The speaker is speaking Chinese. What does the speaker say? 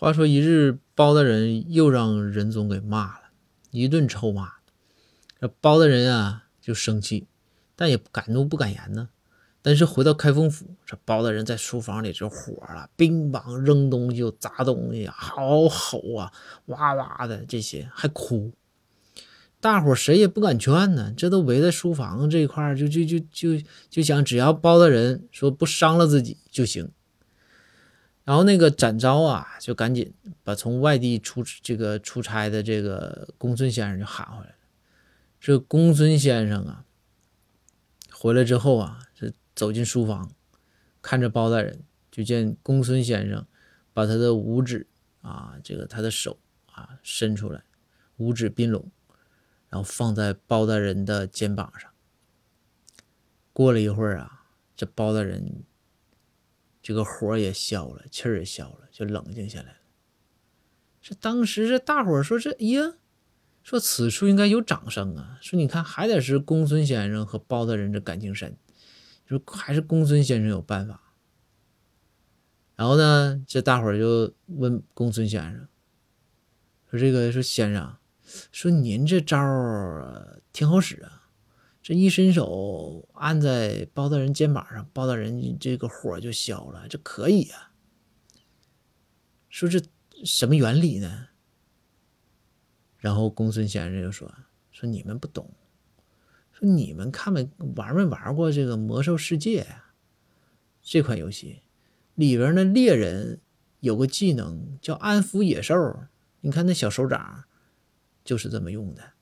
话说一日，包大人又让仁宗给骂了一顿臭骂，这包大人啊就生气，但也敢怒不敢言呢。但是回到开封府，这包大人在书房里就火了，乒乓扔东西、砸东西，好吼啊，哇哇的这些还哭。大伙谁也不敢劝呢，这都围在书房这一块就就就就就想，只要包大人说不伤了自己就行。然后那个展昭啊，就赶紧把从外地出这个出差的这个公孙先生就喊回来了。这公孙先生啊，回来之后啊，这走进书房，看着包大人，就见公孙先生把他的五指啊，这个他的手啊伸出来，五指并拢，然后放在包大人的肩膀上。过了一会儿啊，这包大人。这个火也消了，气儿也消了，就冷静下来了。这当时这大伙说：“这呀，说此处应该有掌声啊！说你看，还得是公孙先生和包大人这感情深，说还是公孙先生有办法。”然后呢，这大伙就问公孙先生说：“这个说先生，说您这招儿挺好使啊。”这一伸手按在包大人肩膀上，包大人这个火就消了，这可以啊。说这什么原理呢？然后公孙先生就说：“说你们不懂，说你们看没玩没玩过这个魔兽世界呀？这款游戏里边的猎人有个技能叫安抚野兽，你看那小手掌就是这么用的。”